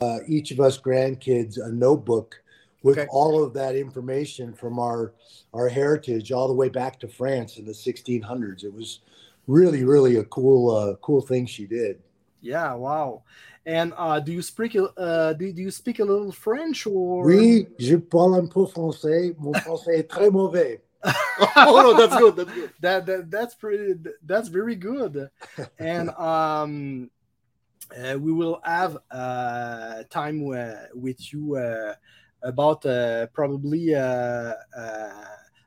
uh, each of us grandkids a notebook with Okay. all of that information from our our heritage all the way back to France in the 1600s. It was really, really a cool, uh, cool thing she did. Yeah, wow. And uh, do you speak uh, do, do you speak a little French or? Oui, je parle un peu français. Mon français est très mauvais. oh no, that's good. That's good. that, that that's pretty that's very good and um uh, we will have uh time uh, with you uh, about uh, probably uh, uh,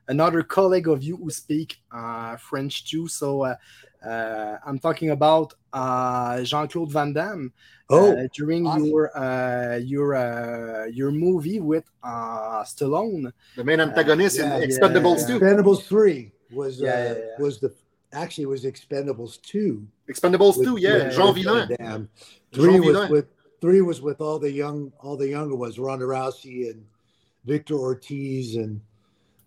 another colleague of you who speak uh, french too so uh, uh, i'm talking about uh, jean-claude van damme Oh, uh, during awesome. your uh, your uh, your movie with uh, Stallone. The main antagonist yeah, in yeah, Expendables yeah. 2. Expendables three was Yeah, uh, yeah, yeah. was the actually it was Expendables two. Expendables with- 2, yeah. Jean Vilain. Van Three Jean was Vilain. with three was with all the young all the younger ones, Ronda Rousey and Victor Ortiz and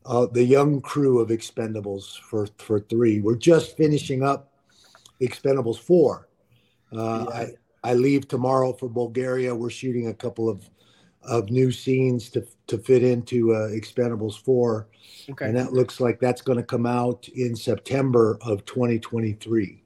uh, the young crew of Expendables for for three. We're just finishing up Expendables four. Uh, Yeah. I I leave tomorrow for Bulgaria. We're shooting a couple of of new scenes to to fit into uh, Expendables four, Okay. and that looks like that's going to come out in September of 2023.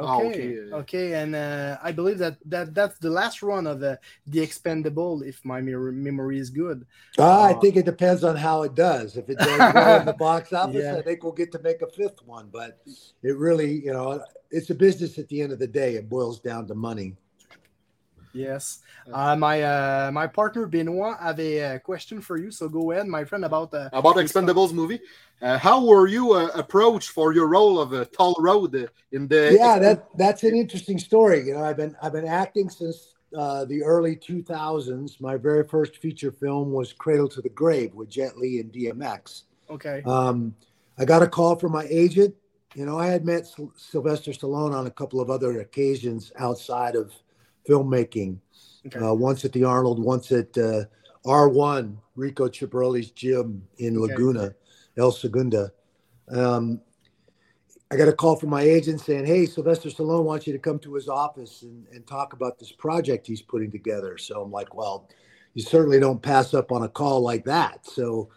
Ah, Okay, okay. okay, and uh, I believe that, that that's the last run of uh, the Expendable, if my me- memory is good. Uh, I think it depends on how it does. If it does well in the box office, Yeah. I think we'll get to make a fifth one. But it really, you know, it's a business at the end of the day. It boils down to money. Yes, uh, my uh, my partner Benoit have a uh, question for you, so go ahead, my friend, about uh, About Expendables movie. Uh, how were you uh, approached for your role of uh, Toll Road in the yeah, that that's an interesting story. You know, I've been I've been acting since uh, the early 2000s. My very first feature film was Cradle to the Grave with Jet Li and DMX. okay, Um, I got a call from my agent. You know, I had met Sylvester Stallone on a couple of other occasions outside of filmmaking. okay, Uh, once at the Arnold, once at uh, R1, Rico Chiapparelli's gym in Okay. Laguna, El Segundo. Um, I got a call from my agent saying, Hey, Sylvester Stallone wants you to come to his office and, and talk about this project he's putting together. So I'm like, Well, you certainly don't pass up on a call like that. So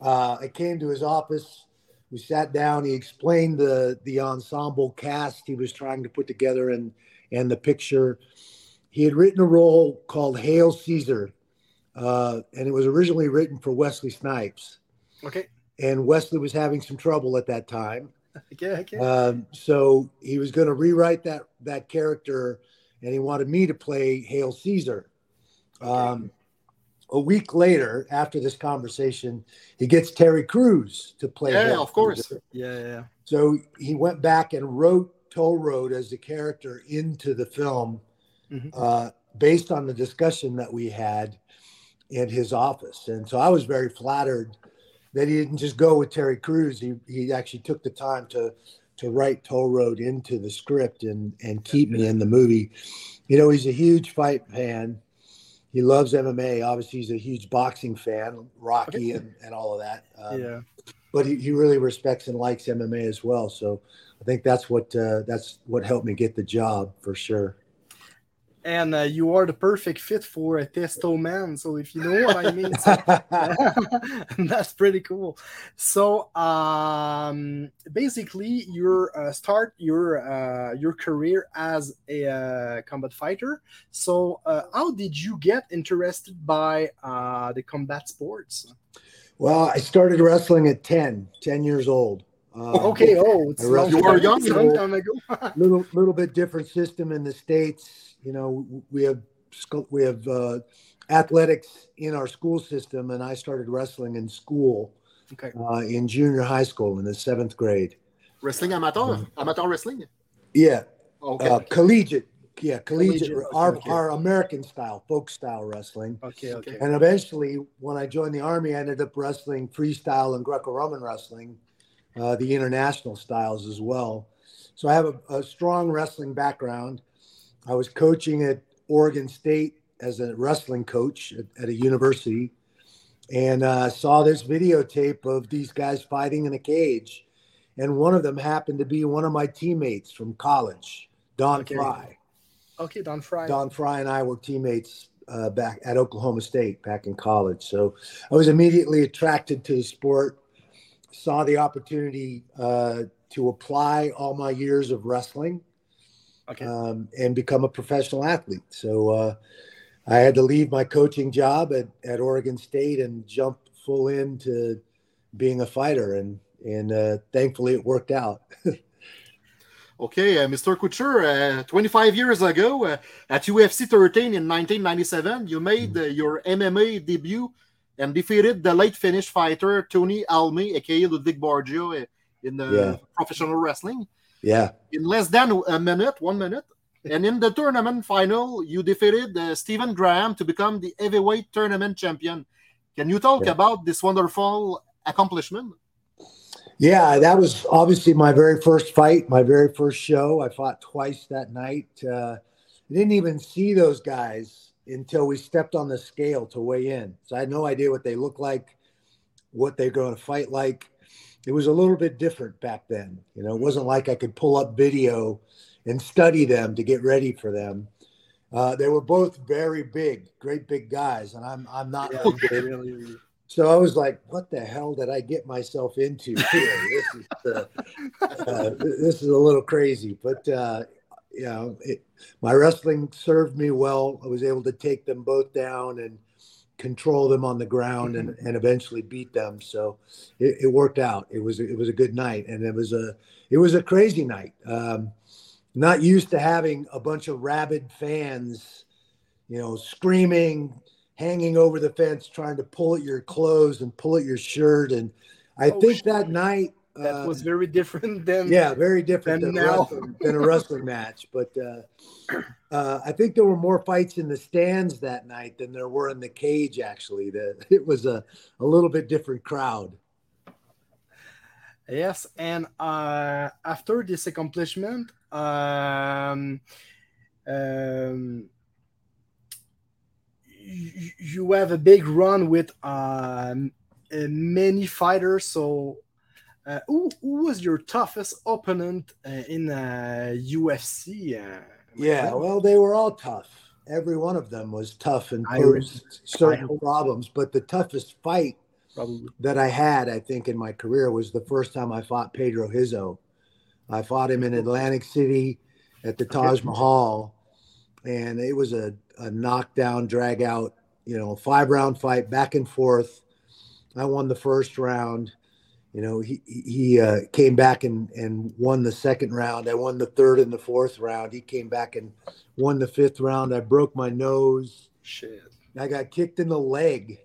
uh, I came to his office. We sat down. He explained the the ensemble cast he was trying to put together and and the picture. He had written a role called Hale Caesar, uh, and it was originally written for Wesley Snipes. okay, And Wesley was having some trouble at that time, okay, okay, um, so he was going to rewrite that that character, and he wanted me to play Hale Caesar. Um, a week later, after this conversation, he gets Terry Crews to play. Yeah, Hale of course. Caesar. yeah, yeah, So he went back and wrote Toll Road as the character into the film, Mhm. uh, based on the discussion that we had in his office. And so I was very flattered that he didn't just go with Terry Crews. He he actually took the time to to write Toll Road into the script and and keep me in the movie. You know, he's a huge fight fan. He loves MMA. Obviously, he's a huge boxing fan, Rocky and, and all of that. Um, yeah. but he, he really respects and likes MMA as well. So I think that's what uh, that's what helped me get the job for sure. And uh, you are the perfect fit for a testo man. So if you know what I mean, so- that's pretty cool. So um, basically, your uh, start your uh, your career as a uh, combat fighter. So uh, how did you get interested by uh, the combat sports? well, I started wrestling at 10, 10 years old. Um, Okay, oh, it's I wrestled- long You were young, a long so- time ago. little little bit different system in the states. You know, we have we have uh, athletics in our school system, and I started wrestling in school okay, uh, in junior high school in the seventh grade. wrestling amateur? Amateur wrestling? Yeah, Okay. uh, collegiate. Yeah, collegiate. Collegiate, our, okay. our American style, folk style wrestling. okay, okay. And eventually, when I joined the army, I ended up wrestling freestyle and Greco-Roman wrestling, uh, the international styles as well. So I have a, a strong wrestling background. I was coaching at Oregon State as a wrestling coach at, at a university, and uh, saw this videotape of these guys fighting in a cage, and one of them happened to be one of my teammates from college, Don Okay. Frye. Okay, Don Frye. Don Frye and I were teammates uh, back at Oklahoma State back in college. So I was immediately attracted to the sport, saw the opportunity uh, to apply all my years of wrestling Okay. um, and become a professional athlete. So uh, I had to leave my coaching job at, at Oregon State and jump full into being a fighter. And, and uh, thankfully it worked out. Okay, uh, Mr. Couture, uh, 25 years ago uh, at UFC 13 in 1997, you made uh, your MMA debut and defeated the late Finnish fighter Tony Halme, aka Ludvig Borga, uh, in the Yeah. professional wrestling yeah. in less than a minute, one minute. And in the tournament final, you defeated uh, Stephen Graham to become the heavyweight tournament champion. Can you talk Yeah. about this wonderful accomplishment? Yeah, that was obviously my very first fight, my very first show. I fought twice that night. Uh, I didn't even see those guys until we stepped on the scale to weigh in. So I had no idea what they looked like, what they're going to fight like. It was a little bit different back then. You know, it wasn't like I could pull up video and study them to get ready for them. Uh, they were both very big, great big guys, and I'm I'm not Yeah, one big. really, really. So I was like, "What the hell did I get myself into this is uh, uh, this is a little crazy." But uh, you know, it, my wrestling served me well. I was able to take them both down and control them on the ground and, and eventually beat them. So it, it worked out. It was it was a good night, and it was a it was a crazy night. Um, not used to having a bunch of rabid fans, you know, screaming, hanging over the fence, trying to pull at your clothes and pull at your shirt. And I Oh, think shit. that night, That uh, was very different than yeah, very different than than, a now. wrestling, than a wrestling match. But uh, uh, I think there were more fights in the stands that night than there were in the cage. Actually, that it was a, a little bit different crowd. Yes, and uh, after this accomplishment, um, um, you, you have a big run with um, uh, many fighters. So, uh, who, who was your toughest opponent uh, in uh, UFC? Yeah, well, they were all tough. Every one of them was tough and posed certain problems. But the toughest fight probably. that I had, I think, in my career was the first time I fought Pedro Rizzo. I fought him in Atlantic City at the Taj Mahal, and it was a, a knockdown, drag out, you know, five round fight back and forth. I won the first round. You know, he he uh, came back and, and won the second round. I won the third and the fourth round. He came back and won the fifth round. I broke my nose. Shit. I got kicked in the leg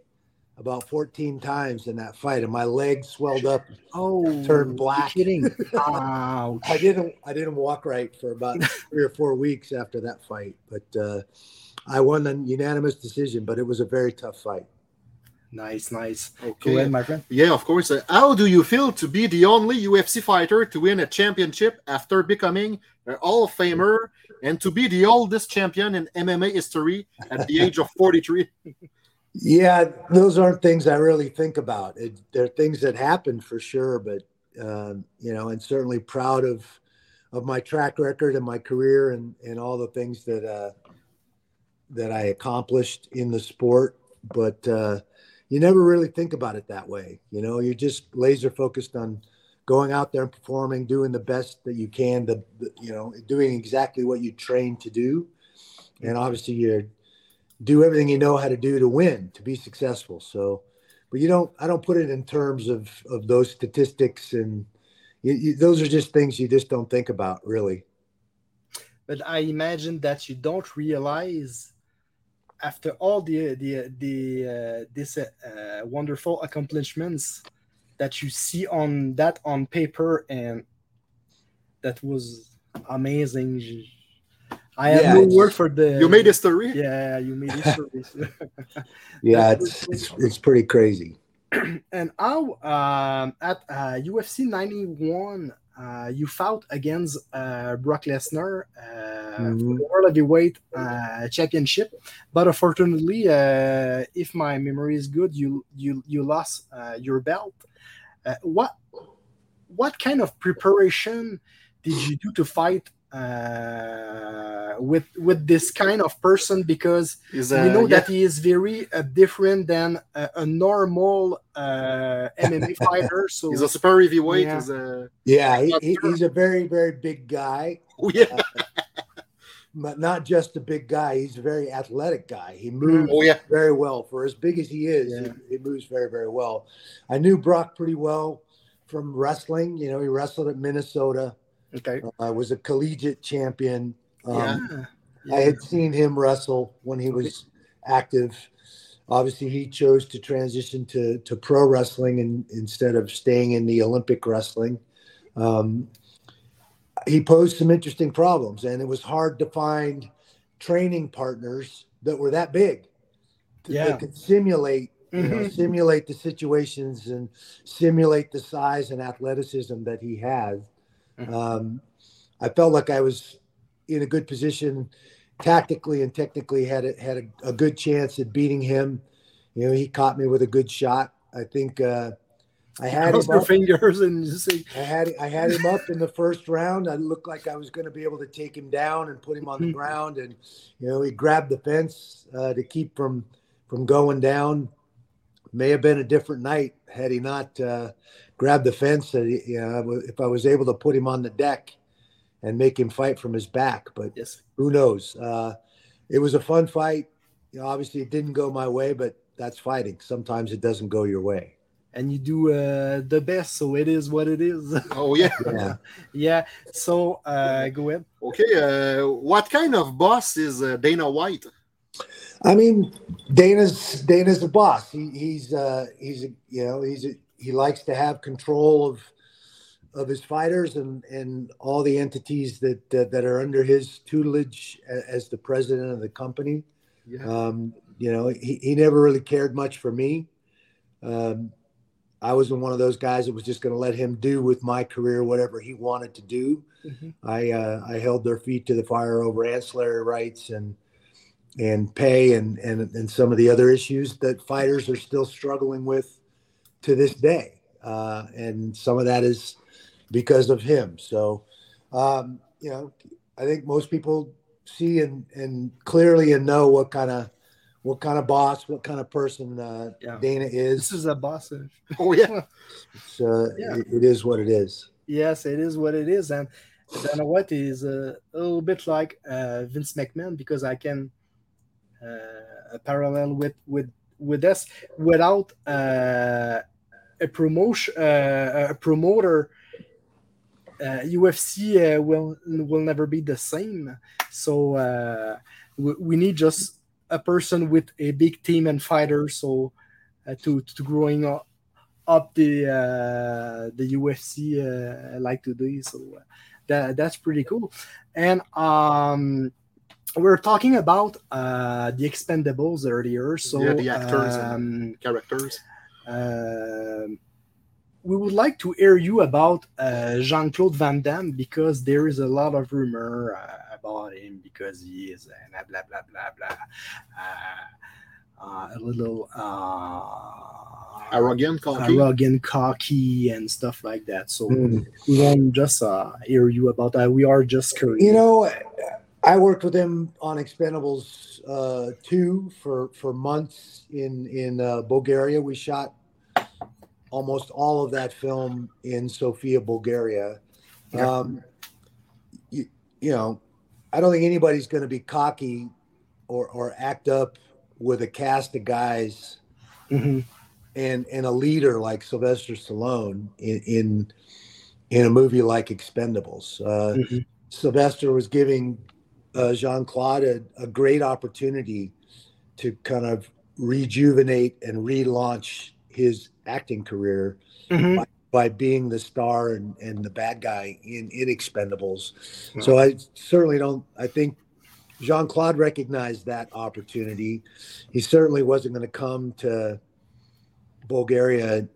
about 14 times in that fight, and my leg swelled up. Oh, Turned black. Kidding. Ouch. I didn't I didn't walk right for about three or four weeks after that fight, but uh, I won a unanimous decision. But it was a very tough fight. Nice, nice. Go Okay. ahead, my friend. Yeah, of course. Uh, how do you feel to be the only UFC fighter to win a championship after becoming an Hall of Famer and to be the oldest champion in MMA history at the age of 43? Yeah, those aren't things I really think about. It, they're things that happen for sure, but um, you know, and certainly proud of of my track record and my career and and all the things that uh, that I accomplished in the sport. But uh, you never really think about it that way. You know, you're just laser focused on going out there and performing, doing the best that you can. The, the you know, doing exactly what you trained to do, and obviously you're do everything you know how to do to win to be successful so but you don't i don't put it in terms of of those statistics and you, you, those are just things you just don't think about really but I imagine that you don't realize after all the the the uh, this uh, uh, wonderful accomplishments that you see on that on paper and that was amazing. I have Yeah, no word for the You made history? yeah you made history. yeah it's it's it's pretty crazy and how um, at uh, UFC 91 uh, you fought against uh, Brock Lesnar uh, for Mhm. the World Heavyweight uh, Championship, but unfortunately, uh, if my memory is good, you you you lost uh, your belt. Uh, what what kind of preparation did you do to fight uh, with with this kind of person because Is, we uh, know yeah. that he is very uh, different than a, a normal uh, MMA fighter. So He's a super heavyweight. Yeah. He's a Yeah, he, he, he's a very, very big guy, oh, yeah. but not just a big guy. He's a very athletic guy. He moves Oh yeah. very well for as big as he is. Yeah. He, he moves very, very well. I knew Brock pretty well from wrestling. You know, he wrestled at Minnesota. Okay. uh, was a collegiate champion. Um, Yeah. I had seen him wrestle when he was active. Obviously, he chose to transition to, to pro wrestling and, instead of staying in the Olympic wrestling. Um, he posed some interesting problems, and it was hard to find training partners that were that big to, Yeah. that could simulate you know, Mhm. simulate the situations and simulate the size and athleticism that he had. Mhm. Um, I felt like I was in a good position tactically and technically had a, had a, a good chance at beating him. You know, he caught me with a good shot. I think uh, I had Cross him up. fingers and you say, I had I had him up in the first round. I looked like I was going to be able to take him down and put him on the Mhm. ground, and you know he grabbed the fence uh, to keep from from going down. May have been a different night had he not uh, grabbed the fence. That he, you know, if I was able to put him on the deck and make him fight from his back, but yes. who knows? Uh, it was a fun fight. You know, obviously, it didn't go my way, but that's fighting. Sometimes it doesn't go your way. And you do uh, the best, so it is what it is. Oh yeah. Yeah. yeah. So uh, go ahead. Okay. Uh, what kind of boss is uh, Dana White? I mean, Dana's Dana's the boss. He, he's uh, he's a, you know he's a, he likes to have control of of his fighters and and all the entities that that, that are under his tutelage as the president of the company. Yeah. Um, you know, he, he never really cared much for me. Um, I wasn't one of those guys that was just going to let him do with my career whatever he wanted to do. Mhm. I uh, I held their feet to the fire over ancillary rights and and pay and and and some of the other issues that fighters are still struggling with to this day. Uh, and some of that is because of him. So, um, you know, I think most people see and and clearly and know what kind of what kind of boss, what kind of person uh, Yeah. Dana is. This is a boss. Oh yeah. It's, uh, Yeah. it- it is what it is. Yes, it is what it is, and Dana White is uh, a little bit like uh, Vince McMahon because I can uh, parallel with with with this without uh, a promotion uh, a promoter. Uh, UFC uh, will will never be the same. So uh, we, we need just a person with a big team and fighters. So uh, to to growing up up the uh, the UFC uh, like today. So uh, that that's pretty cool. And um, we're talking about uh, the Expendables earlier. So Yeah, the actors and- um, Characters. Um, we would like to hear you about uh, Jean Claude Van Damme because there is a lot of rumor uh, about him because he is uh, blah blah blah blah blah, uh, uh, a little uh, Arrogant, cocky. arrogant, cocky, and stuff like that. So Mm. we want just uh, hear you about that. We are just curious. You know, I worked with him on Expendables uh, two for for months in in uh, Bulgaria. We shot almost all of that film in Sofia, Bulgaria. Yeah. Um, you, you know, I don't think anybody's going to be cocky or or act up with a cast of guys Mhm. and and a leader like Sylvester Stallone in in, in a movie like Expendables. Uh, Mhm. Sylvester was giving uh, Jean Claude a, a great opportunity to kind of rejuvenate and relaunch his acting career Mhm. by being the star and, and the bad guy in, in Expendables. So I certainly don't, I think Jean Claude recognized that opportunity. He certainly wasn't going to come to Bulgaria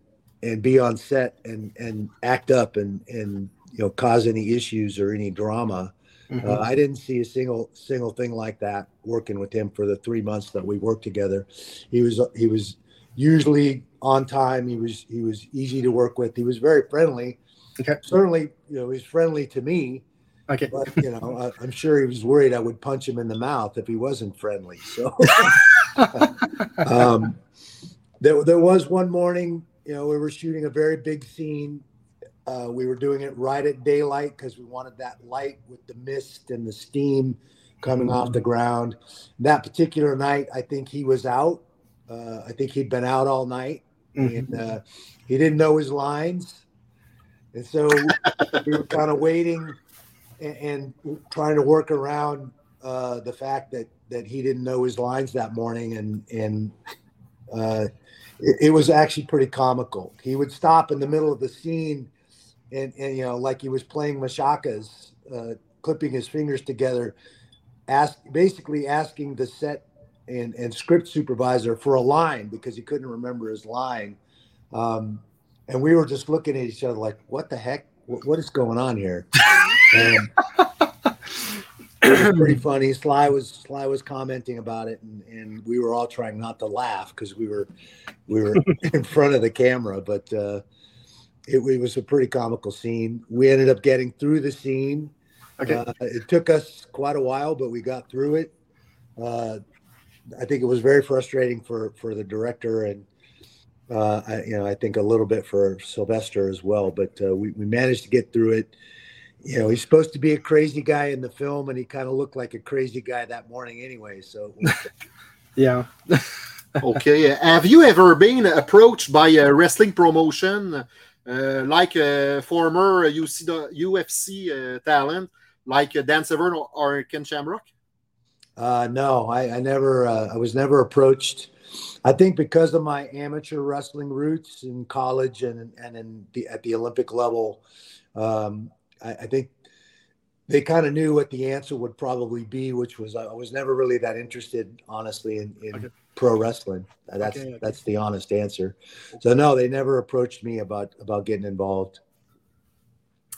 and be on set and, and act up and, and, you know, cause any issues or any drama. Mhm. Uh, I didn't see a single single thing like that working with him for the three months that we worked together. He was he was usually on time. He was he was easy to work with. He was very friendly. Okay. Certainly, you know, he's friendly to me. Okay. But you know, I, I'm sure he was worried I would punch him in the mouth if he wasn't friendly. So um, there, there was one morning, you know, we were shooting a very big scene. Uh, we were doing it right at daylight because we wanted that light with the mist and the steam coming off the ground. That particular night, I think he was out. Uh, I think he'd been out all night and uh, he didn't know his lines. And so we were kind of waiting and, and trying to work around uh, the fact that that he didn't know his lines that morning, and and uh, it, it, was actually pretty comical. He would stop in the middle of the scene, and and you know, like he was playing machakas, uh, clipping his fingers together, ask basically asking the set and and script supervisor for a line because he couldn't remember his line. Um, and we were just looking at each other like, "What the heck? what, what is going on here?" And, pretty funny. Sly was Sly was commenting about it, and, and we were all trying not to laugh because we were we were in front of the camera. But uh, it, it, was a pretty comical scene. We ended up getting through the scene. Okay. Uh, it took us quite a while, but we got through it. Uh, I think it was very frustrating for for the director and. Uh, I, you know, I think a little bit for Sylvester as well, but uh, we, we managed to get through it you know, he's supposed to be a crazy guy in the film, and he kind of looked like a crazy guy that morning anyway. So, yeah. okay. Have you ever been approached by a wrestling promotion, uh, like a former UC, UFC uh, talent, like Dan Severn or, or Ken Shamrock? Uh, no, I, I never. Uh, I was never approached. I think because of my amateur wrestling roots in college and and in the, at the Olympic level, um, I, I think they kind of knew what the answer would probably be, which was I was never really that interested, honestly, in, in okay. Pro wrestling. That's okay, okay. that's the honest answer. So no, they never approached me about about getting involved.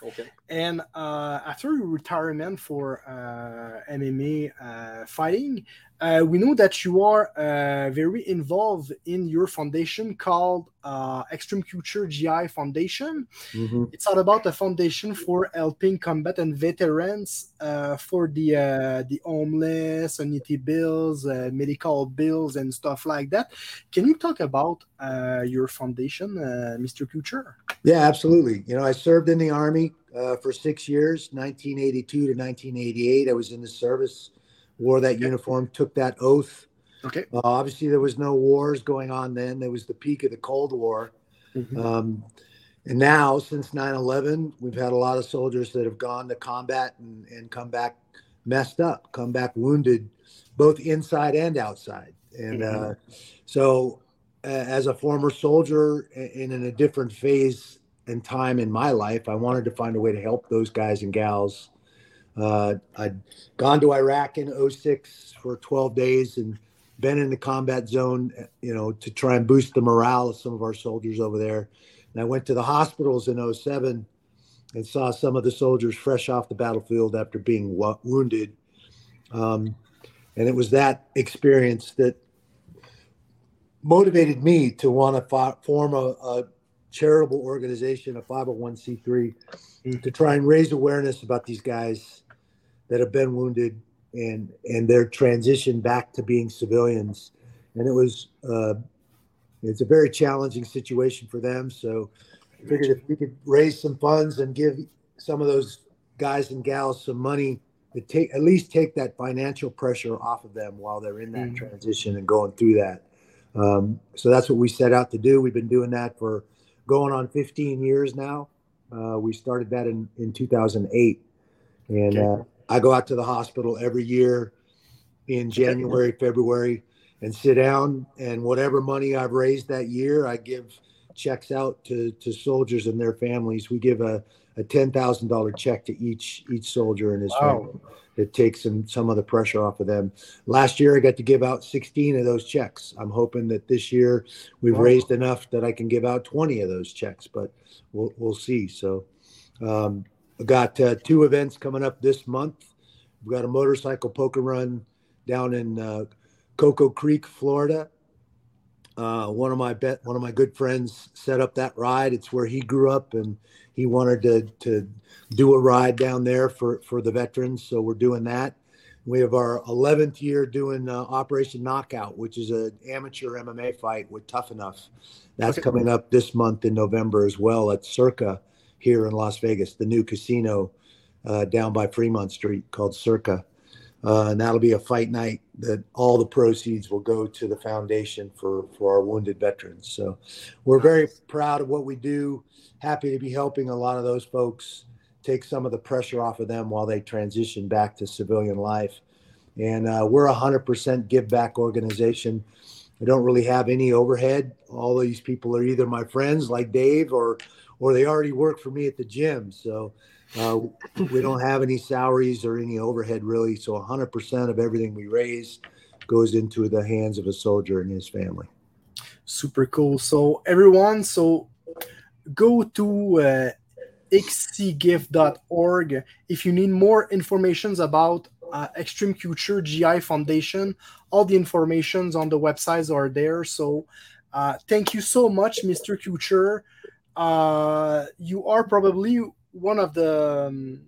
Okay. And uh, after retirement for uh, MMA uh, fighting, uh, we know that you are uh, very involved in your foundation called uh, Xtreme Couture GI Foundation. Mm-hmm. It's all about a foundation for helping combat and veterans uh, for the uh, the homeless, annuity bills, uh, medical bills, and stuff like that. Can you talk about your foundation, Mr. Couture? Yeah, absolutely. You know, I served in the army for six years, 1982 to 1988. I was in the service wore that uniform, took that oath. Okay. Uh, obviously, there was no wars going on then. There was the peak of the Cold War. Mm-hmm. Um, and now, since 9 11, we've had a lot of soldiers that have gone to combat and, and come back messed up, come back wounded, both inside and outside. And mm-hmm. uh, so, uh, as a former soldier and in a different phase and time in my life, I wanted to find a way to help those guys and gals uh, I'd gone to Iraq in 06 for 12 days and been in the combat zone, you know, to try and boost the morale of some of our soldiers over there. And I went to the hospitals in 07 and saw some of the soldiers fresh off the battlefield after being wounded. Um, and it was that experience that motivated me to want to form a, a charitable organization, a 501c3, mm. to try and raise awareness about these guys that have been wounded and and their transition back to being civilians. And it was uh, it's a very challenging situation for them. So I figured if we could raise some funds and give some of those guys and gals some money to take at least take that financial pressure off of them while they're in that mm-hmm. transition and going through that. Um, so that's what we set out to do. We've been doing that for going on 15 years now. Uh, we started that in, in 2008. And okay. uh, I go out to the hospital every year in January, February, and sit down. And whatever money I've raised that year, I give checks out to, to soldiers and their families. We give a, a ten thousand dollar check to each each soldier and his wow. family. It takes some some of the pressure off of them. Last year, I got to give out sixteen of those checks. I'm hoping that this year we've wow. raised enough that I can give out twenty of those checks, but we'll we'll see. So. Um, I've got uh, two events coming up this month. We've got a motorcycle poker run down in uh, Cocoa Creek, Florida, Uh, one of my bet, one of my good friends set up that ride. It's where he grew up, and he wanted to to do a ride down there for for the veterans. So we're doing that. We have our 11th year doing uh, Operation Knockout, which is an amateur MMA fight with Tough Enough. That's Okay. coming up this month in November as well at Circa here in Las Vegas, the new casino uh, down by Fremont Street called Circa. Uh, and that'll be a fight night that all the proceeds will go to the foundation for, for our wounded veterans. So we're very proud of what we do. Happy to be helping a lot of those folks take some of the pressure off of them while they transition back to civilian life. And uh, we're a 100% give back organization. I don't really have any overhead. All these people are either my friends like Dave or or they already work for me at the gym. So uh, we don't have any salaries or any overhead really. So 100% of everything we raise goes into the hands of a soldier and his family. Super cool. So everyone, so go to uh, xcgift.org if you need more informations about uh, Xtreme Couture GI Foundation. All the informations on the websites are there. So uh, thank you so much, Mr. Couture. Uh, you are probably one of the um,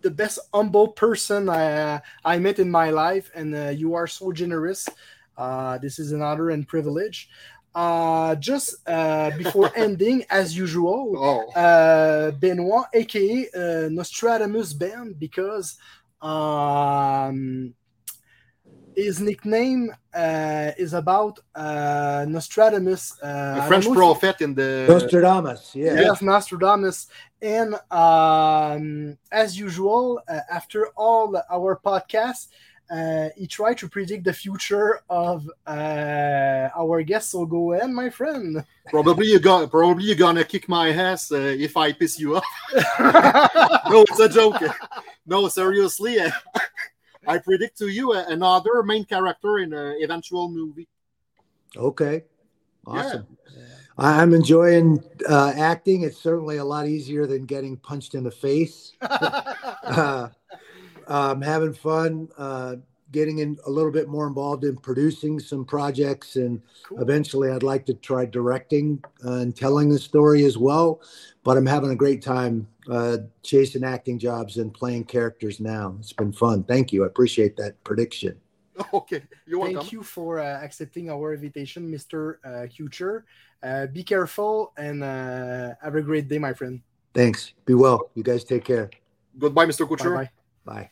the best humble person I, I met in my life, and uh, you are so generous. Uh, this is an honor and privilege. Uh, just uh, before ending, as usual, Oh, uh, Benoit, aka uh, Nostradamus Ben, because um, his nickname uh, is about uh, Nostradamus. Uh, I a French prophet in the. Nostradamus, yeah. Yes, Nostradamus. And um, as usual, uh, after all our podcasts, uh, he tried to predict the future of uh, our guest. So go ahead, my friend. Probably you got. Probably you're gonna kick my ass uh, if I piss you off. no, it's a joke. No, seriously. I predict to you another main character in an eventual movie. Okay. Awesome. I- I'm enjoying uh, acting. It's certainly a lot easier than getting punched in the face. uh, I'm having fun uh, getting in a little bit more involved in producing some projects, and Cool. eventually, I'd like to try directing uh, and telling the story as well. But I'm having a great time uh, chasing acting jobs and playing characters now. It's been fun. Thank you. I appreciate that prediction. Okay, you're welcome. Thank you for uh, accepting our invitation, Mr. Uh, Couture. Uh, be careful and uh, have a great day, my friend. Thanks. Be well. You guys take care. Goodbye, Mr. Bye Couture. bye. Bye.